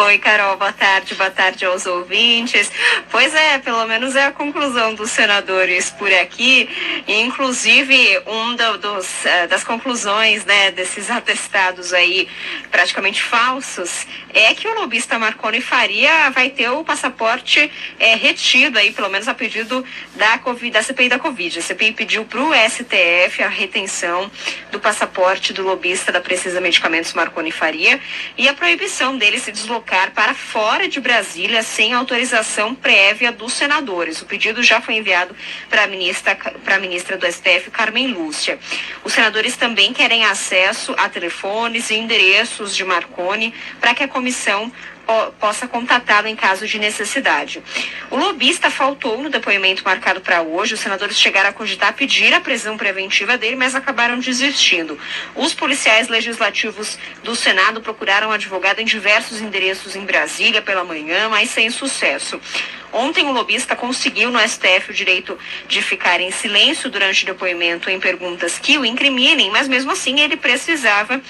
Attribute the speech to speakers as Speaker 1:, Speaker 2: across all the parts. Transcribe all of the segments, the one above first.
Speaker 1: Oi, Carol, boa tarde, boa tarde aos ouvintes. Pois é, pelo menos é a conclusão dos senadores por aqui. Inclusive, um do, dos, eh, das conclusões né, desses atestados aí praticamente falsos é que o lobista Marconi Faria vai ter o passaporte é, retido aí, pelo menos a pedido da, COVID, da CPI da Covid. A CPI pediu para o STF a retenção do passaporte do lobista da Precisa Medicamentos Marconi Faria e a proibição dele se deslocar para fora de Brasília sem autorização prévia dos senadores. O pedido já foi enviado para a ministra, ministra do STF, Carmen Lúcia. Os senadores também querem acesso a telefones e endereços de Marconi para que a comissão possa contatá-lo em caso de necessidade. O lobista faltou no depoimento marcado para hoje. Os senadores chegaram a cogitar pedir a prisão preventiva dele, mas acabaram desistindo. Os policiais legislativos do Senado procuraram advogado em diversos endereços em Brasília pela manhã, mas sem sucesso. Ontem o lobista conseguiu no STF o direito de ficar em silêncio durante o depoimento em perguntas que o incriminem, mas mesmo assim ele precisava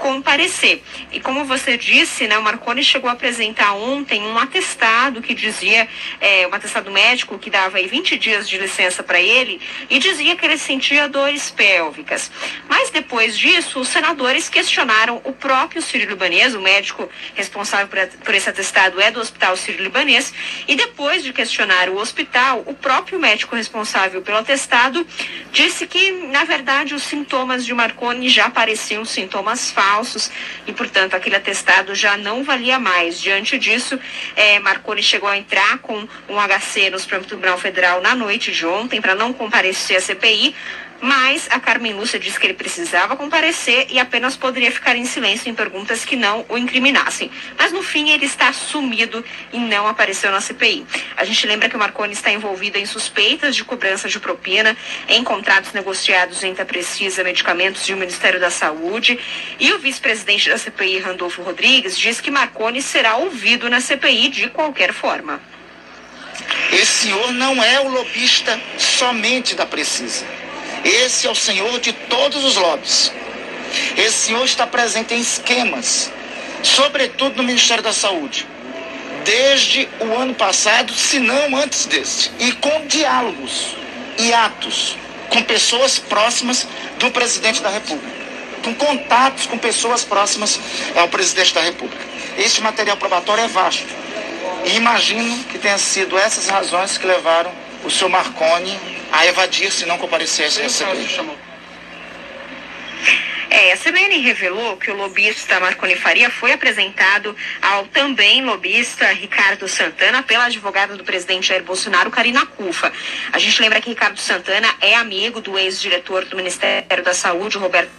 Speaker 1: comparecer. E como você disse, né, o Marconi chegou a apresentar ontem um atestado que dizia, é, um atestado médico que dava aí 20 dias de licença para ele e dizia que ele sentia dores pélvicas. Mas depois disso, os senadores questionaram o próprio Sírio-Libanês, o médico responsável por, por esse atestado é do Hospital Sírio-Libanês, e depois de questionar o hospital, o próprio médico responsável pelo atestado disse que, na verdade, os sintomas de Marconi já pareciam sintomas falsos e, portanto, aquele atestado já não valia mais. Diante disso, é, Marconi chegou a entrar com um HC no Supremo Tribunal Federal na noite de ontem para não comparecer à CPI, mas a Carmen Lúcia disse que ele precisava comparecer e apenas poderia ficar em silêncio em perguntas que não o incriminassem. Mas no fim ele está sumido e não apareceu na CPI. A gente lembra que o Marconi está envolvido em suspeitas de cobrança de propina em contratos negociados entre a Precisa Medicamentos e o Ministério da Saúde. E o vice-presidente da CPI, Randolfo Rodrigues, diz que Marconi será ouvido na CPI de qualquer forma.
Speaker 2: Esse senhor não é o lobista somente da Precisa. Esse é o Senhor de todos os lobbies. Esse Senhor está presente em esquemas, sobretudo no Ministério da Saúde, desde o ano passado, se não antes desse, e com diálogos e atos com pessoas próximas do presidente da República, com contatos com pessoas próximas ao presidente da República. Este material probatório é vasto. E imagino que tenha sido essas razões que levaram o senhor Marconi a evadir se não comparecesse a CPI.
Speaker 1: É, a CBN revelou que o lobista Marconi Faria foi apresentado ao também lobista Ricardo Santana pela advogada do presidente Jair Bolsonaro, Karina Cufa. A gente lembra que Ricardo Santana é amigo do ex-diretor do Ministério da Saúde, Roberto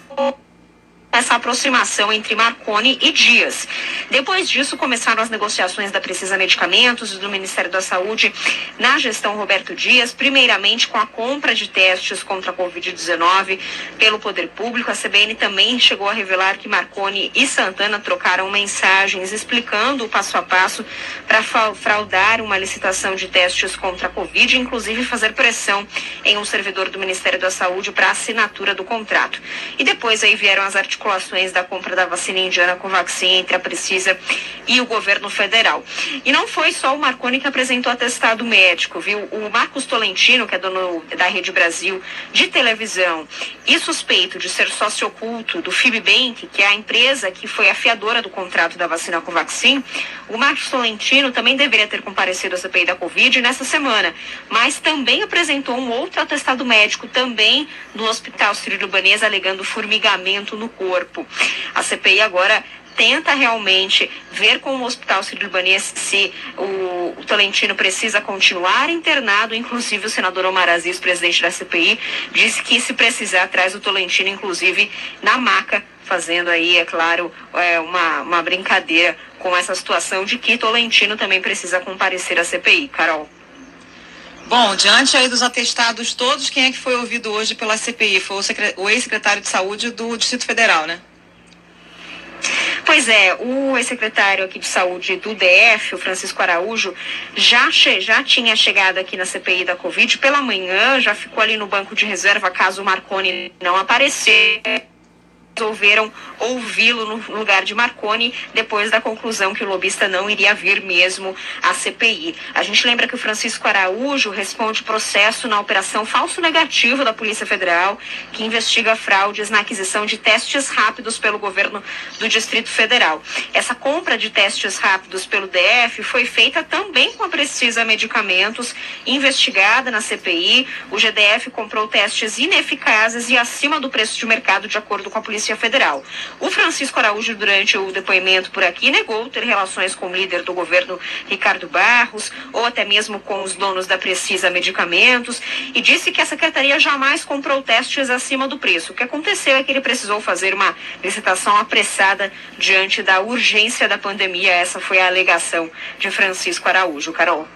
Speaker 1: essa aproximação entre Marconi e Dias. Depois disso, começaram as negociações da Precisa Medicamentos e do Ministério da Saúde na gestão Roberto Dias, primeiramente com a compra de testes contra a Covid-19 pelo poder público. A CBN também chegou a revelar que Marconi e Santana trocaram mensagens explicando o passo a passo para fraudar uma licitação de testes contra a Covid, inclusive fazer pressão em um servidor do Ministério da Saúde para assinatura do contrato. E depois aí vieram as articulações articulações da compra da vacina indiana com vacina entre a Precisa e o governo federal. E não foi só o Marconi que apresentou atestado médico, viu? O Marcos Tolentino, que é dono da Rede Brasil de televisão e suspeito de ser sócio oculto do Fibbank, que é a empresa que foi afiadora do contrato da vacina com vacina, o Marcos Tolentino também deveria ter comparecido à CPI da Covid nessa semana, mas também apresentou um outro atestado médico também no Hospital Sírio-Libanês alegando formigamento no corpo corpo. A CPI agora tenta realmente ver com o Hospital Sírio-Libanês se o, o, Tolentino precisa continuar internado. Inclusive, o senador Omar Aziz, presidente da CPI, disse que se precisar, traz o Tolentino, inclusive, na maca, fazendo aí, é claro, é, uma, uma brincadeira com essa situação de que Tolentino também precisa comparecer à CPI. Carol.
Speaker 3: Bom, diante aí dos atestados todos, quem é que foi ouvido hoje pela CPI? Foi o, o ex-secretário de Saúde do Distrito Federal, né?
Speaker 1: Pois é, o ex-secretário aqui de saúde do DF, o Francisco Araújo, já, já tinha chegado aqui na CPI da Covid pela manhã, já ficou ali no banco de reserva caso o Marconi não aparecer resolveram ouvi-lo no lugar de Marconi depois da conclusão que o lobista não iria vir mesmo à CPI. A gente lembra que o Francisco Araújo responde processo na operação falso negativo da Polícia Federal, que investiga fraudes na aquisição de testes rápidos pelo governo do Distrito Federal. Essa compra de testes rápidos pelo DF foi feita também com a Precisa Medicamentos, investigada na CPI. O GDF comprou testes ineficazes e acima do preço de mercado, de acordo com a Polícia Polícia Federal. O Francisco Araújo, durante o depoimento por aqui, negou ter relações com o líder do governo, Ricardo Barros, ou até mesmo com os donos da Precisa Medicamentos, e disse que a secretaria jamais comprou testes acima do preço. O que aconteceu é que ele precisou fazer uma licitação apressada diante da urgência da pandemia. Essa foi a alegação de Francisco Araújo. Carol.